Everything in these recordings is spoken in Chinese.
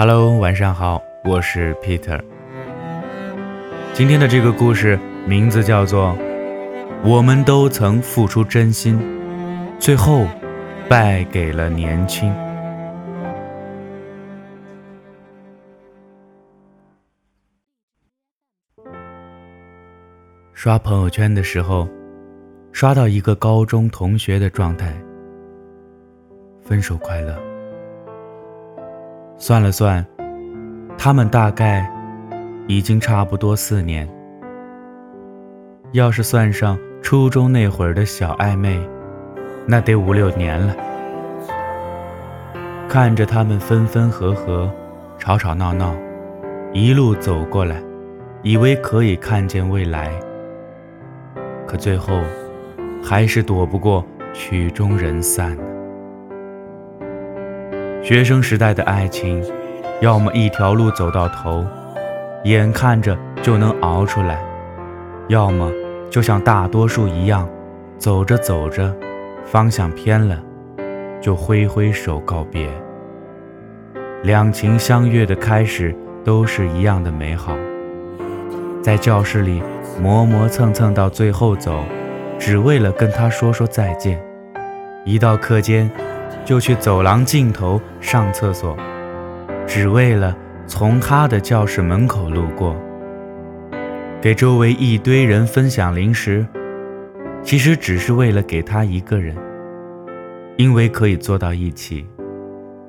Hello，晚上好，我是 Peter。今天的这个故事名字叫做《我们都曾付出真心，最后败给了年轻》。刷朋友圈的时候，刷到一个高中同学的状态：分手快乐。算了算，他们大概已经差不多四年。要是算上初中那会儿的小暧昧，那得五六年了。看着他们分分合合，吵吵闹闹，一路走过来，以为可以看见未来，可最后还是躲不过曲终人散。学生时代的爱情，要么一条路走到头，眼看着就能熬出来；要么就像大多数一样，走着走着，方向偏了，就挥挥手告别。两情相悦的开始都是一样的美好，在教室里磨磨蹭蹭到最后走，只为了跟他说说再见。一到课间。就去走廊尽头上厕所，只为了从他的教室门口路过。给周围一堆人分享零食，其实只是为了给他一个人，因为可以坐到一起。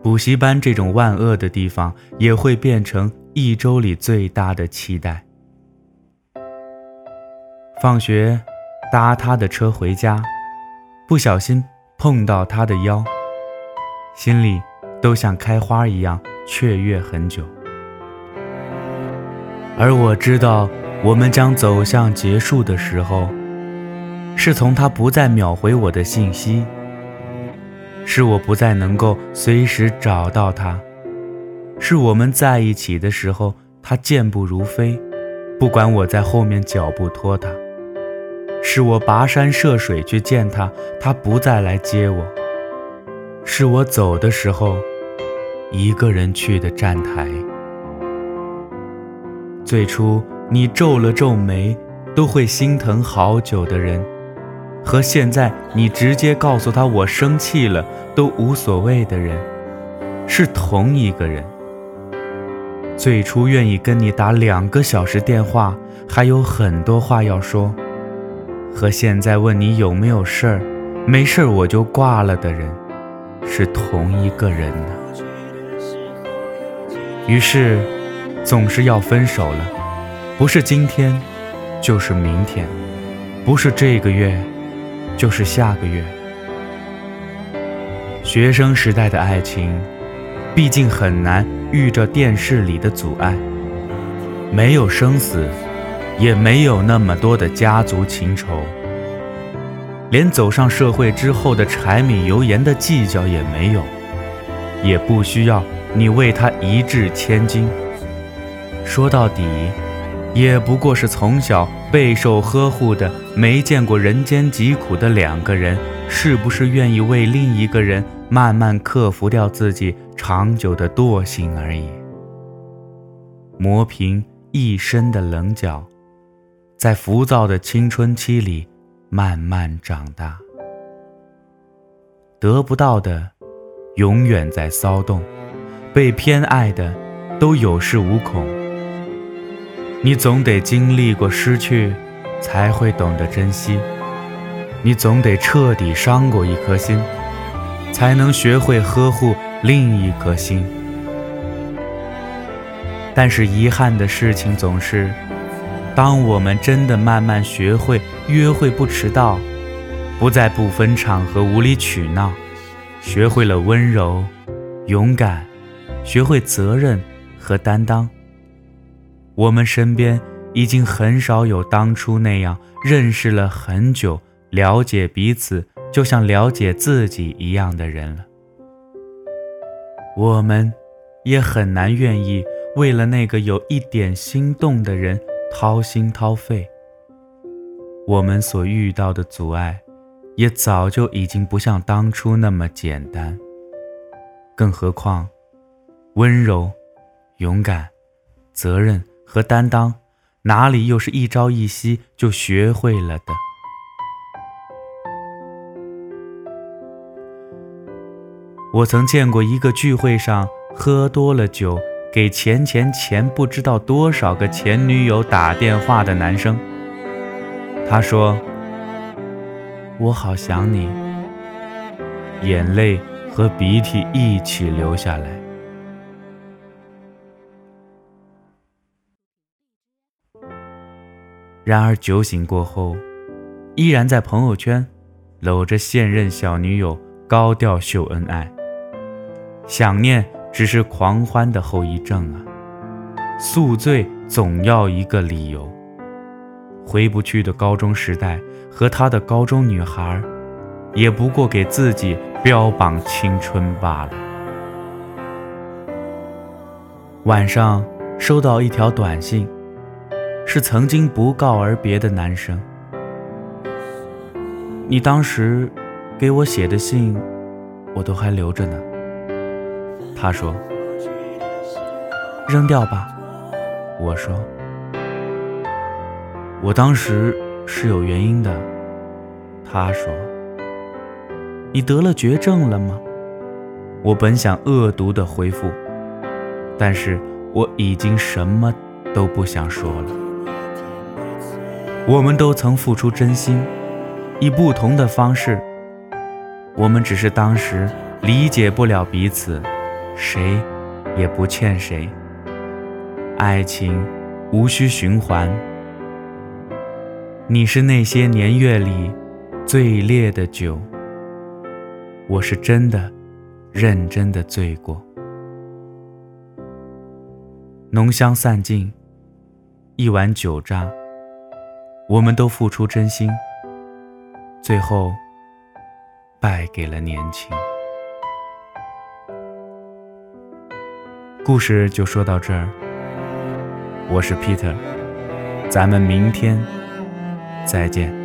补习班这种万恶的地方，也会变成一周里最大的期待。放学搭他的车回家，不小心碰到他的腰。心里都像开花一样雀跃很久，而我知道我们将走向结束的时候，是从他不再秒回我的信息，是我不再能够随时找到他，是我们在一起的时候他健步如飞，不管我在后面脚步拖沓，是我跋山涉水去见他，他不再来接我。是我走的时候，一个人去的站台。最初你皱了皱眉，都会心疼好久的人，和现在你直接告诉他我生气了都无所谓的人，是同一个人。最初愿意跟你打两个小时电话，还有很多话要说，和现在问你有没有事儿，没事儿我就挂了的人。是同一个人呢。于是，总是要分手了，不是今天，就是明天，不是这个月，就是下个月。学生时代的爱情，毕竟很难遇着电视里的阻碍，没有生死，也没有那么多的家族情仇。连走上社会之后的柴米油盐的计较也没有，也不需要你为他一掷千金。说到底，也不过是从小备受呵护的、没见过人间疾苦的两个人，是不是愿意为另一个人慢慢克服掉自己长久的惰性而已？磨平一身的棱角，在浮躁的青春期里。慢慢长大，得不到的永远在骚动，被偏爱的都有恃无恐。你总得经历过失去，才会懂得珍惜；你总得彻底伤过一颗心，才能学会呵护另一颗心。但是遗憾的事情总是。当我们真的慢慢学会约会不迟到，不在不分场合无理取闹，学会了温柔、勇敢，学会责任和担当，我们身边已经很少有当初那样认识了很久、了解彼此就像了解自己一样的人了。我们也很难愿意为了那个有一点心动的人。掏心掏肺，我们所遇到的阻碍，也早就已经不像当初那么简单。更何况，温柔勇敢、责任和担当，哪里又是一朝一夕就学会了的？我曾见过一个聚会上喝多了酒，给前前前不知道多少个前女友打电话的男生。他说：“我好想你。”眼泪和鼻涕一起流下来。然而酒醒过后，依然在朋友圈搂着现任小女友高调秀恩爱。想念只是狂欢的后遗症啊！宿醉总要一个理由。回不去的高中时代和他的高中女孩，也不过给自己标榜青春罢了。晚上收到一条短信。是曾经不告而别的男生。你当时给我写的信，我都还留着呢。他说：“扔掉吧。”我说：“我当时是有原因的。”他说：“你得了绝症了吗？”我本想恶毒的回复，但是我已经什么都不想说了。我们都曾付出真心，以不同的方式。我们只是当时理解不了彼此，谁也不欠谁。爱情无需循环。你是那些年月里最烈的酒，我是真的认真的醉过。浓香散尽，一碗酒渣。我们都付出真心，最后败给了年轻。故事就说到这儿，我是 Peter，咱们明天再见。